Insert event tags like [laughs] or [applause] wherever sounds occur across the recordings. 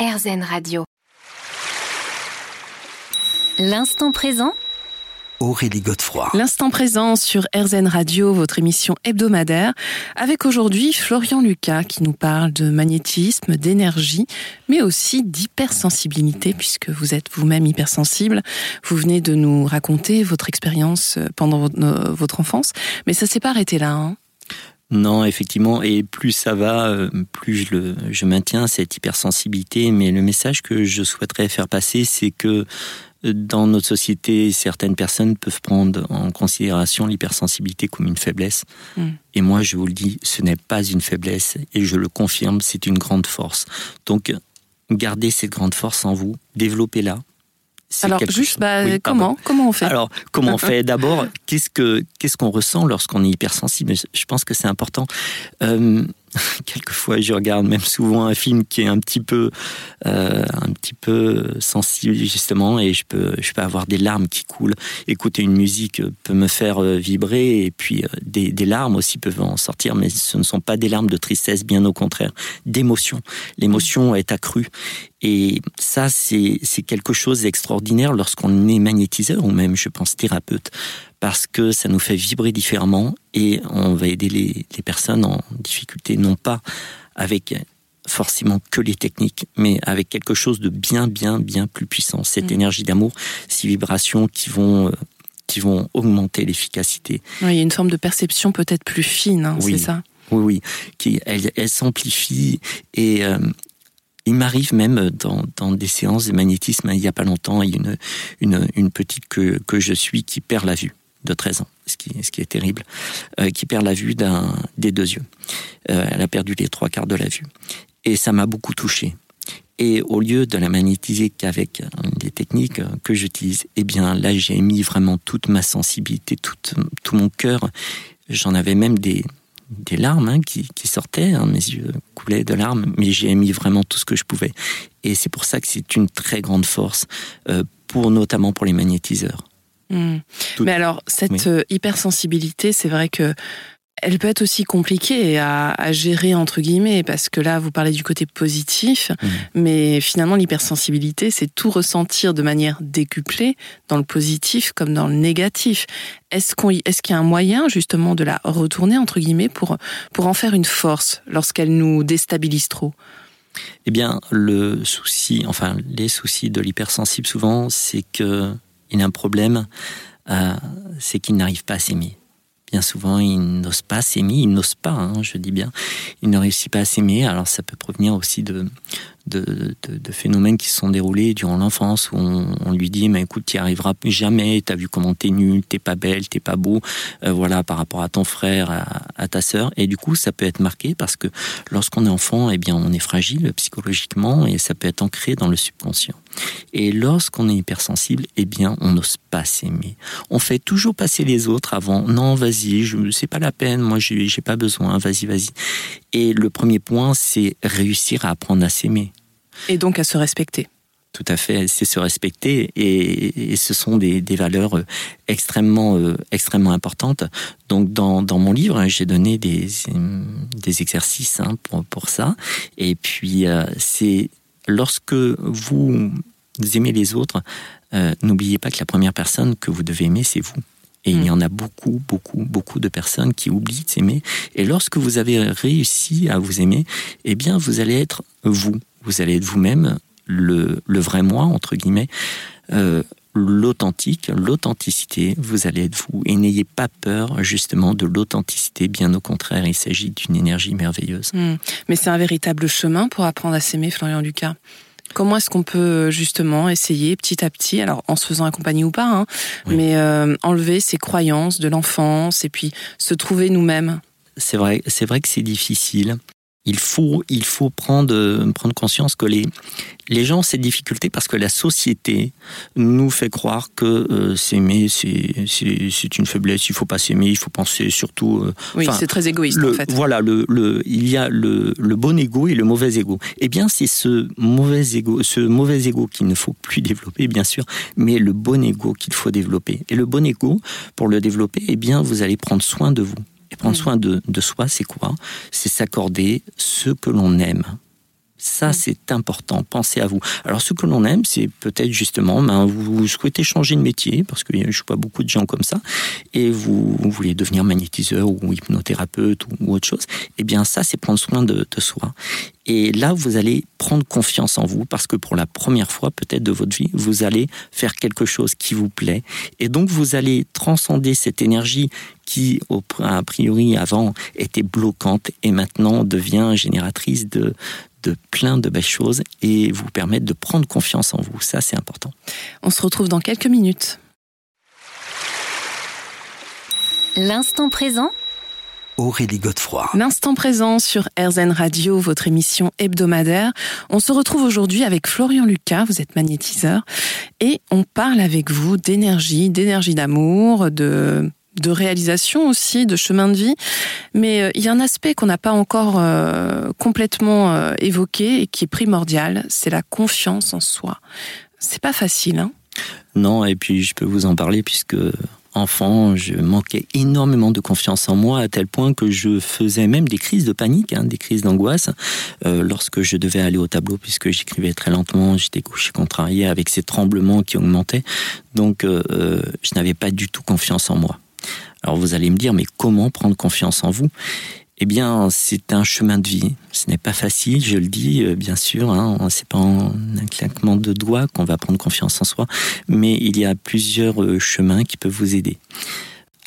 RZN Radio. L'instant présent Aurélie Godefroy. L'instant présent sur RZN Radio, votre émission hebdomadaire, avec aujourd'hui Florian Lucas qui nous parle de magnétisme, d'énergie, mais aussi d'hypersensibilité, puisque vous êtes vous-même hypersensible. Vous venez de nous raconter votre expérience pendant votre enfance, mais ça s'est pas arrêté là. Hein non, effectivement, et plus ça va, euh, plus je, le, je maintiens cette hypersensibilité. Mais le message que je souhaiterais faire passer, c'est que euh, dans notre société, certaines personnes peuvent prendre en considération l'hypersensibilité comme une faiblesse. Mm. Et moi, je vous le dis, ce n'est pas une faiblesse, et je le confirme, c'est une grande force. Donc, gardez cette grande force en vous, développez-la, alors juste, bah, comment comment on fait? Alors comment on [laughs] fait? D'abord, qu'est-ce que qu'est-ce qu'on ressent lorsqu'on est hypersensible? Je pense que c'est important. Euh, [laughs] quelquefois je regarde même souvent un film qui est un petit peu euh, un petit peu sensible justement et je peux je peux avoir des larmes qui coulent. Écouter une musique peut me faire euh, vibrer et puis euh, des, des larmes aussi peuvent en sortir mais ce ne sont pas des larmes de tristesse bien au contraire d'émotion. L'émotion est accrue. Et ça c'est c'est quelque chose d'extraordinaire lorsqu'on est magnétiseur ou même je pense thérapeute parce que ça nous fait vibrer différemment et on va aider les, personnes en difficulté, non pas avec forcément que les techniques, mais avec quelque chose de bien, bien, bien plus puissant. Cette mm. énergie d'amour, ces vibrations qui vont euh, qui vont augmenter l'efficacité. il y a une forme de perception peut-être plus fine, hein, c'est ça? Oui, oui, qui elle, elle s'amplifie et euh, il m'arrive même dans, dans, des séances de magnétisme, il n'y a pas longtemps, il y a une, une, une petite que, que je suis qui perd la vue de 13 ans, ce qui, est terrible, euh, qui perd la vue des deux yeux. Euh, elle a perdu les trois quarts de la vue. Et ça m'a beaucoup touché. Et au lieu de la magnétiser qu'avec des techniques que j'utilise, eh bien là j'ai mis vraiment toute ma sensibilité, tout, mon cœur. J'en avais même des, larmes hein, qui, sortaient, hein, mes yeux coulaient de larmes, mais j'ai mis vraiment tout ce que je pouvais. Et c'est pour ça que c'est une très grande force, euh, pour notamment pour les magnétiseurs. Hmm. Mais alors, cette euh, hypersensibilité, c'est vrai que elle peut être aussi compliquée à, gérer entre guillemets parce que là vous parlez du côté positif, hmm. mais finalement l'hypersensibilité c'est tout ressentir de manière décuplée dans le positif comme dans le négatif. Est-ce qu'il y a un moyen justement de la retourner entre guillemets pour pour en faire une force lorsqu'elle nous déstabilise trop? Eh bien le souci, enfin les soucis de l'hypersensible souvent c'est que il a un problème, euh, c'est qu'il n'arrive pas à s'aimer. Bien souvent, il n'ose pas s'aimer, il n'ose pas, hein, je dis bien, il ne réussit pas à s'aimer. Alors ça peut provenir aussi de, de, phénomènes qui se sont déroulés durant l'enfance où on, lui dit mais écoute tu n'y arriveras jamais. T'as vu comment t'es nul t'es pas belle t'es pas beau. Euh, voilà par rapport à ton frère à, ta sœur. Et du coup ça peut être marqué parce que lorsqu'on est enfant eh bien on est fragile psychologiquement et ça peut être ancré dans le subconscient et lorsqu'on est hypersensible eh bien on n'ose pas s'aimer. On fait toujours passer les autres avant. Non vas-y je c'est pas la peine. Moi j'ai pas besoin. Vas-y vas-y. Et le premier point c'est réussir à apprendre à s'aimer. Et donc à se respecter. Tout à fait, c'est se respecter. Et, ce sont des, valeurs euh, extrêmement euh, extrêmement importantes. Donc dans, dans mon livre, j'ai donné des, des exercices hein, pour, pour ça. Et puis euh, c'est lorsque vous aimez les autres, n'oubliez pas que la première personne que vous devez aimer, c'est vous. Et il y mm. en a beaucoup, beaucoup, beaucoup de personnes qui oublient de s'aimer. Et lorsque vous avez réussi à vous aimer, eh bien, vous allez être vous vous allez être vous-même, le, le, vrai moi, entre guillemets, euh, l'authentique, l'authenticité, vous allez être vous. Et n'ayez pas peur justement de l'authenticité, bien au contraire, il s'agit d'une énergie merveilleuse. Hmm. Mais c'est un véritable chemin pour apprendre à s'aimer, Florian Lucas. Comment est-ce qu'on peut justement essayer petit à petit, alors en se faisant accompagner ou pas, hein, mais euh, enlever ces croyances de l'enfance et puis se trouver nous-mêmes? C'est vrai, c'est vrai que c'est difficile il faut, il faut prendre, prendre conscience que les, les gens ont cette difficulté parce que la société nous fait croire que euh, s'aimer, c'est une faiblesse, il faut pas s'aimer, il faut penser surtout... Euh, oui, c'est très égoïste en fait. Voilà, le, le, il y a le, le bon ego et le mauvais ego. Eh bien, c'est ce mauvais ego, ce mauvais ego qu'il ne faut plus développer, bien sûr, mais le bon ego qu'il faut développer. Et le bon ego, pour le développer, eh bien, vous allez prendre soin de vous. Et prendre mm. soin de, de soi, c'est quoi? C'est s'accorder ce que l'on aime. Ça, mm. c'est important. Pensez à vous. Alors, ce que l'on aime, c'est peut-être justement, ben, vous souhaitez changer de métier, parce que je vois beaucoup de gens comme ça, et vous, voulez devenir magnétiseur ou hypnothérapeute ou, autre chose. Eh bien, ça, c'est prendre soin de, de soi. Et là, vous allez prendre confiance en vous, parce que pour la première fois, peut-être de votre vie, vous allez faire quelque chose qui vous plaît. Et donc, vous allez transcender cette énergie qui, a priori, avant, était bloquante et maintenant devient génératrice de, de plein de belles choses et vous permettre de prendre confiance en vous. Ça, c'est important. On se retrouve dans quelques minutes. L'instant présent Aurélie Godefroy. L'instant présent sur RZN Radio, votre émission hebdomadaire. On se retrouve aujourd'hui avec Florian Lucas, vous êtes magnétiseur, et on parle avec vous d'énergie, d'énergie d'amour, de de réalisation aussi, de chemin de vie. Mais euh, il y a un aspect qu'on n'a pas encore euh, complètement euh, évoqué et qui est primordial, c'est la confiance en soi. C'est pas facile, hein Non, et puis je peux vous en parler puisque enfant, je manquais énormément de confiance en moi à tel point que je faisais même des crises de panique, hein, des crises d'angoisse lorsque je devais aller au tableau puisque j'écrivais très lentement, j'étais couché contrarié avec ces tremblements qui augmentaient. Donc je n'avais pas du tout confiance en moi. Alors vous allez me dire, mais comment prendre confiance en vous? Eh bien, c'est un chemin de vie. Ce n'est pas facile, je le dis, euh, bien sûr. Hein, c'est pas en un claquement de doigts qu'on va prendre confiance en soi, mais il y a plusieurs euh, chemins qui peuvent vous aider.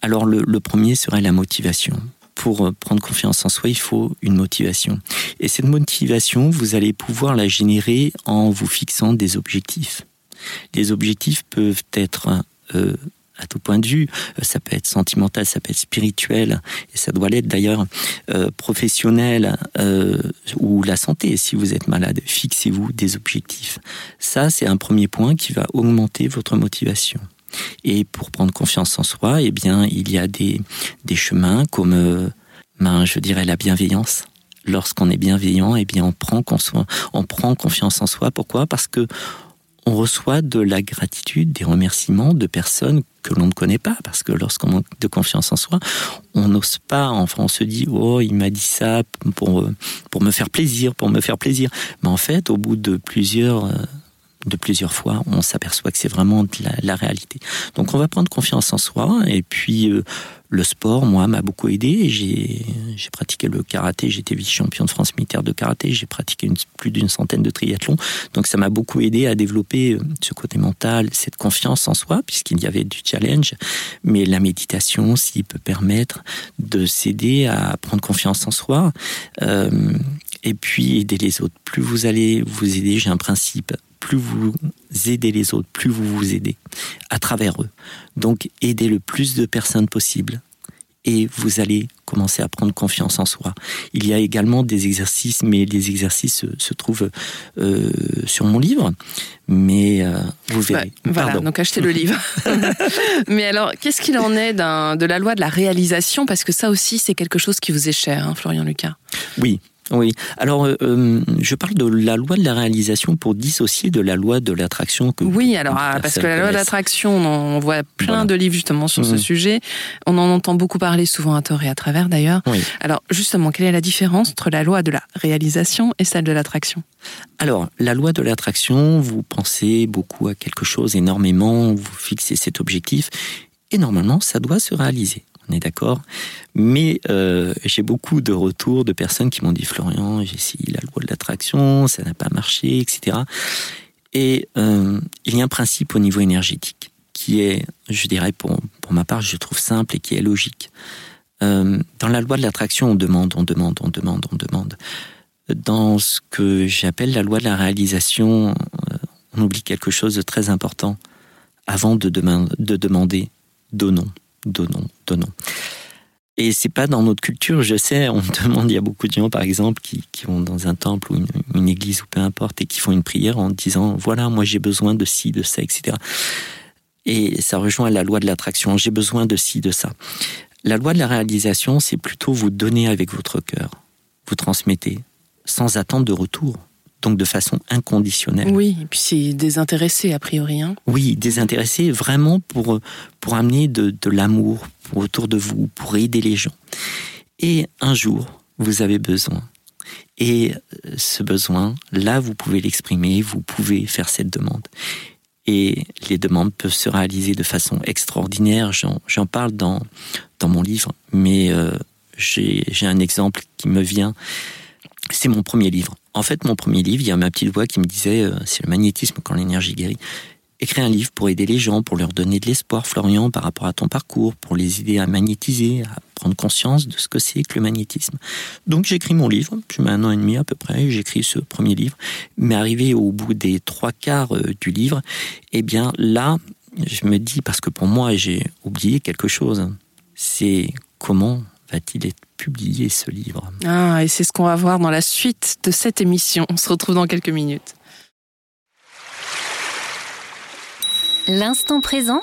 Alors, le, premier serait la motivation. Pour euh, prendre confiance en soi, il faut une motivation. Et cette motivation, vous allez pouvoir la générer en vous fixant des objectifs. Les objectifs peuvent être à tout point de vue. Euh, ça peut être sentimental, ça peut être spirituel, et ça doit l'être d'ailleurs euh, professionnel euh, ou la santé. Si vous êtes malade, fixez-vous des objectifs. Ça, c'est un premier point qui va augmenter votre motivation. Et pour prendre confiance en soi, eh bien, il y a des, des chemins comme, ben, je dirais, la bienveillance lorsqu'on est bienveillant, eh bien on prend, on prend confiance en soi. Pourquoi? Parce que on reçoit de la gratitude, des remerciements de personnes que l'on ne connaît pas, parce que lorsqu'on manque de confiance en soi, on n'ose pas, enfin on se dit, oh, il m'a dit ça pour, pour me faire plaisir, pour me faire plaisir. Mais en fait, au bout de plusieurs euh, de plusieurs fois, on s'aperçoit que c'est vraiment la, réalité. Donc on va prendre confiance en soi et puis euh, le sport, moi, m'a beaucoup aidé. J'ai pratiqué le karaté, j'étais vice-champion de France militaire de karaté, j'ai pratiqué plus d'une centaine de triathlons. Donc ça m'a beaucoup aidé à développer euh, ce côté mental, cette confiance en soi, puisqu'il y avait du challenge. Mais la méditation aussi peut permettre de s'aider à prendre confiance en soi. Euh, et puis aider les autres. Plus vous allez vous aider, j'ai un principe, plus vous aidez les autres, plus vous vous aidez à travers eux. Donc aidez le plus de personnes possible et vous allez commencer à prendre confiance en soi. Il y a également des exercices, mais les exercices se, trouvent euh, sur mon livre, mais euh, vous verrez. Bah, voilà, donc achetez le livre. [laughs] mais alors, qu'est-ce qu'il en est de la loi de la réalisation? Parce que ça aussi, c'est quelque chose qui vous est cher, hein, Florian Lucas. Oui, oui, alors euh, euh, je parle de la loi de la réalisation pour dissocier de la loi de l'attraction. Oui, alors ah, parce que la loi de l'attraction, on voit plein de livres justement sur ce mhm. sujet. On en entend beaucoup parler souvent à tort et à travers d'ailleurs. Alors justement, quelle est la différence entre la loi de la réalisation et celle de l'attraction? Alors, la loi de l'attraction, vous pensez beaucoup à quelque chose énormément, vous fixez cet objectif et normalement, ça doit se réaliser on est d'accord. Mais euh, j'ai beaucoup de retours de personnes qui m'ont dit Florian, j'ai essayé la loi de l'attraction, ça n'a pas marché, etc. Et euh, il y a un principe au niveau énergétique qui est, je dirais pour, pour ma part, je trouve simple et qui est logique. Euh, dans la loi de l'attraction, on demande, on demande, on demande, on demande. Dans ce que j'appelle la loi de la réalisation, on oublie quelque chose de très important. Avant de, de demander, donnons donnons, donnons. Et c'est pas dans notre culture, je sais, on [laughs] demande, il y a beaucoup de gens par exemple qui, vont dans un temple ou une, église ou peu importe et qui font une prière en disant voilà, moi j'ai besoin de ci, de ça, etc. Et ça rejoint la loi de l'attraction, j'ai besoin de ci, de ça. La loi de la réalisation, c'est plutôt vous donner avec votre cœur, vous transmettez, sans attendre de retour donc de façon inconditionnelle. Oui, et puis c'est désintéressé a priori. Hein. Oui, désintéressé vraiment pour, pour amener de, de l'amour autour de vous, pour aider les gens. Et un jour, vous avez besoin. Et ce besoin, là, vous pouvez l'exprimer, vous pouvez faire cette demande. Et les demandes peuvent se réaliser de façon extraordinaire. J'en parle dans, dans mon livre, mais euh, j'ai un exemple qui me vient. C'est mon premier livre. En fait, mon premier livre, il y a ma petite voix qui me disait, euh, c'est le magnétisme quand l'énergie guérit. Écris un livre pour aider les gens, pour leur donner de l'espoir, Florian, par rapport à ton parcours, pour les aider à magnétiser, à prendre conscience de ce que c'est que le magnétisme. Donc j'écris mon livre, j'ai un an et demi à peu près, j'écris ce premier livre, mais arrivé au bout des trois quarts euh, du livre, eh bien là, je me dis, parce que pour moi j'ai oublié quelque chose, c'est comment va-t-il être publié ce livre Ah, et c'est ce qu'on va voir dans la suite de cette émission. On se retrouve dans quelques minutes. L'instant présent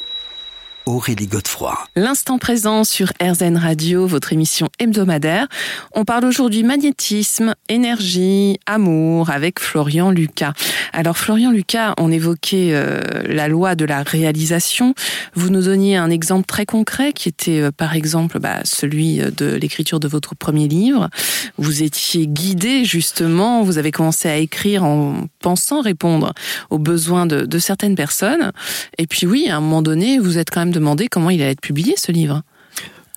Aurélie Godefroy. L'instant présent sur RZN Radio, votre émission hebdomadaire. On parle aujourd'hui magnétisme, énergie, amour avec Florian Lucas. Alors Florian Lucas, on évoquait euh, la loi de la réalisation. Vous nous donniez un exemple très concret qui était euh, par exemple bah, celui euh, de l'écriture de votre premier livre. Vous étiez guidé justement, vous avez commencé à écrire en pensant répondre aux besoins de, de certaines personnes. Et puis oui, à un moment donné, vous êtes quand même demandé comment il allait être publié ce livre.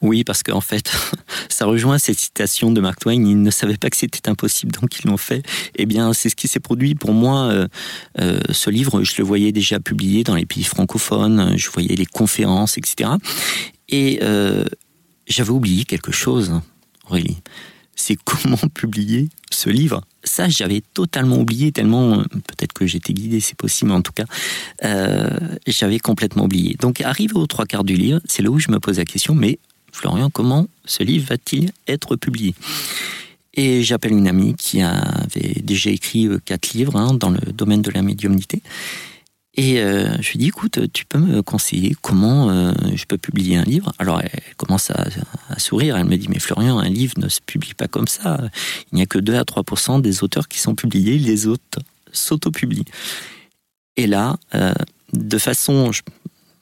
Oui, parce qu'en fait, [laughs] ça rejoint cette citation de Mark Twain. Ils ne savaient pas que c'était impossible, donc ils l'ont fait. Eh bien, c'est ce qui s'est produit pour moi. Euh, euh, ce livre, je le voyais déjà publié dans les pays francophones. Je voyais les conférences, etc. Et euh, j'avais oublié quelque chose, Aurélie. C'est comment [laughs] publier ce livre? Ça, j'avais totalement oublié, tellement, euh, peut-être que j'étais guidé, c'est possible, en tout cas, euh, j'avais complètement oublié. Donc, arrivé aux trois quarts du livre, c'est là où je me pose la question, mais Florian, comment ce livre va-t-il être publié? Et j'appelle une amie qui avait déjà écrit euh, quatre livres hein, dans le domaine de la médiumnité. Et euh, je lui dis, écoute, tu peux me conseiller comment euh, je peux publier un livre? Alors elle commence à, à, sourire, elle me dit, mais Florian, un livre ne se publie pas comme ça. Il n'y a que 2 à 3 des auteurs qui sont publiés, les autres s'auto-publient. Et là, euh, de façon,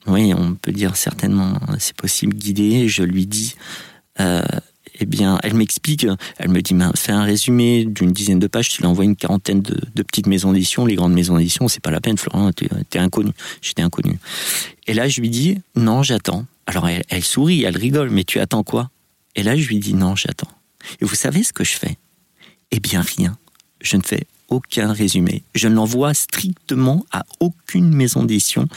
oui, on peut dire certainement, c'est possible, guidée, je lui dis, euh, eh bien, elle m'explique, elle me dit, fais un résumé d'une dizaine de pages, tu l'envoies une quarantaine de, petites maisons d'édition, les grandes maisons d'édition, c'est pas la peine, Florent, t'es inconnu, j'étais inconnu. Et là, je lui dis, non, j'attends. Alors, elle, sourit, elle rigole, mais tu attends quoi? Et là, je lui dis, non, j'attends. Et vous savez ce que je fais? Eh bien, rien. Je ne fais aucun résumé. Je ne l'envoie strictement à aucune maison d'édition.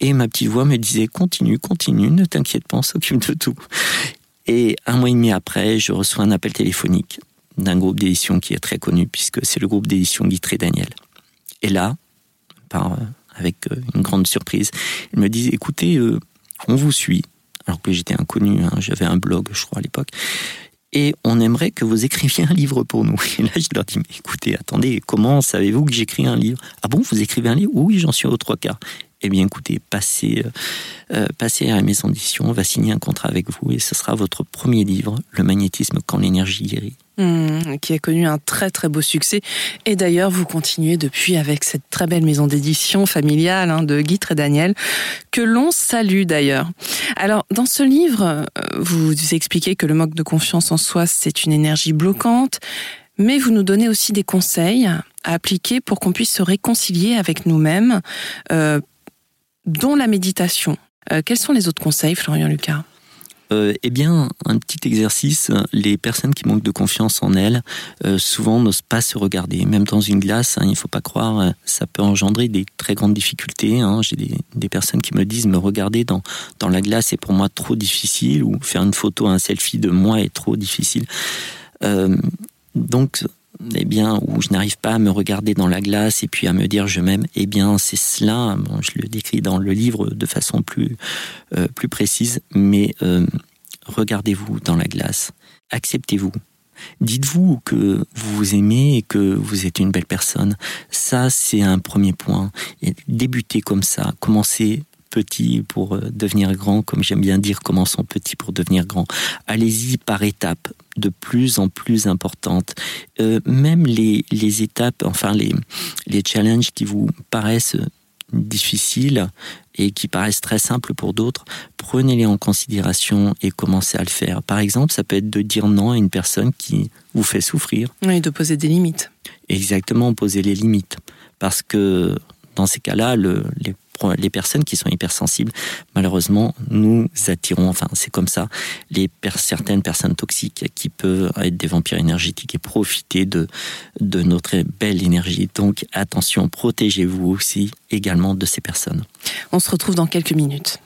Et ma petite voix me disait, continue, continue, ne t'inquiète pas, on s'occupe de tout. Et un mois et demi après, je reçois un appel téléphonique d'un groupe d'édition qui est très connu, puisque c'est le groupe d'édition Guitré Daniel. Et là, par, avec euh, une grande surprise, ils me disent, écoutez, euh, on vous suit, alors que j'étais inconnu, hein, j'avais un blog, je crois, à l'époque, et on aimerait que vous écriviez un livre pour nous. [laughs] Et là, je leur dis, mais écoutez, attendez, comment savez-vous que j'écris un livre? Ah bon, vous écrivez un livre? Oui, j'en suis aux trois quarts eh bien écoutez, passez, euh, euh, à la maison d'édition, on va signer un contrat avec vous et ce sera votre premier livre, Le magnétisme quand l'énergie guérit. Mmh, qui a connu un très très beau succès. Et d'ailleurs, vous continuez depuis avec cette très belle maison d'édition familiale hein, de Guy et Daniel, que l'on salue d'ailleurs. Alors, dans ce livre, euh, vous expliquez que le manque de confiance en soi, c'est une énergie bloquante, mais vous nous donnez aussi des conseils à appliquer pour qu'on puisse se réconcilier avec nous-mêmes, euh, dont la méditation. Euh, quels sont les autres conseils, Florian Lucas? Euh, eh bien, un petit exercice. Les personnes qui manquent de confiance en elles, euh, souvent n'osent pas se regarder. Même dans une glace, hein, il ne faut pas croire, ça peut engendrer des très grandes difficultés. Hein. J'ai des, personnes qui me disent, me regarder dans, dans la glace est pour moi trop difficile, ou faire une photo, un selfie de moi est trop difficile. donc, eh bien, où je n'arrive pas à me regarder dans la glace et puis à me dire je m'aime, eh bien, c'est cela. je le décris dans le livre de façon plus euh, plus précise, mais euh, regardez-vous dans la glace, acceptez-vous. Dites-vous que vous vous aimez et que vous êtes une belle personne. Ça, c'est un premier point. Et débutez comme ça. Commencez petit pour euh, devenir grand, comme j'aime bien dire, commençons petit pour devenir grand. Allez-y par étapes de plus en plus importantes. Euh, même les, les étapes, enfin les, les challenges qui vous paraissent difficiles et qui paraissent très simples pour d'autres, prenez-les en considération et commencez à le faire. Par exemple, ça peut être de dire non à une personne qui vous fait souffrir. Oui, de poser des limites. Exactement, poser les limites. Parce que dans ces cas-là, le, les les personnes qui sont hypersensibles, malheureusement, nous attirons, enfin c'est comme ça, les certaines personnes toxiques qui peuvent être des vampires énergétiques et profiter de, de notre belle énergie. Donc attention, protégez-vous aussi également de ces personnes. On se retrouve dans quelques minutes.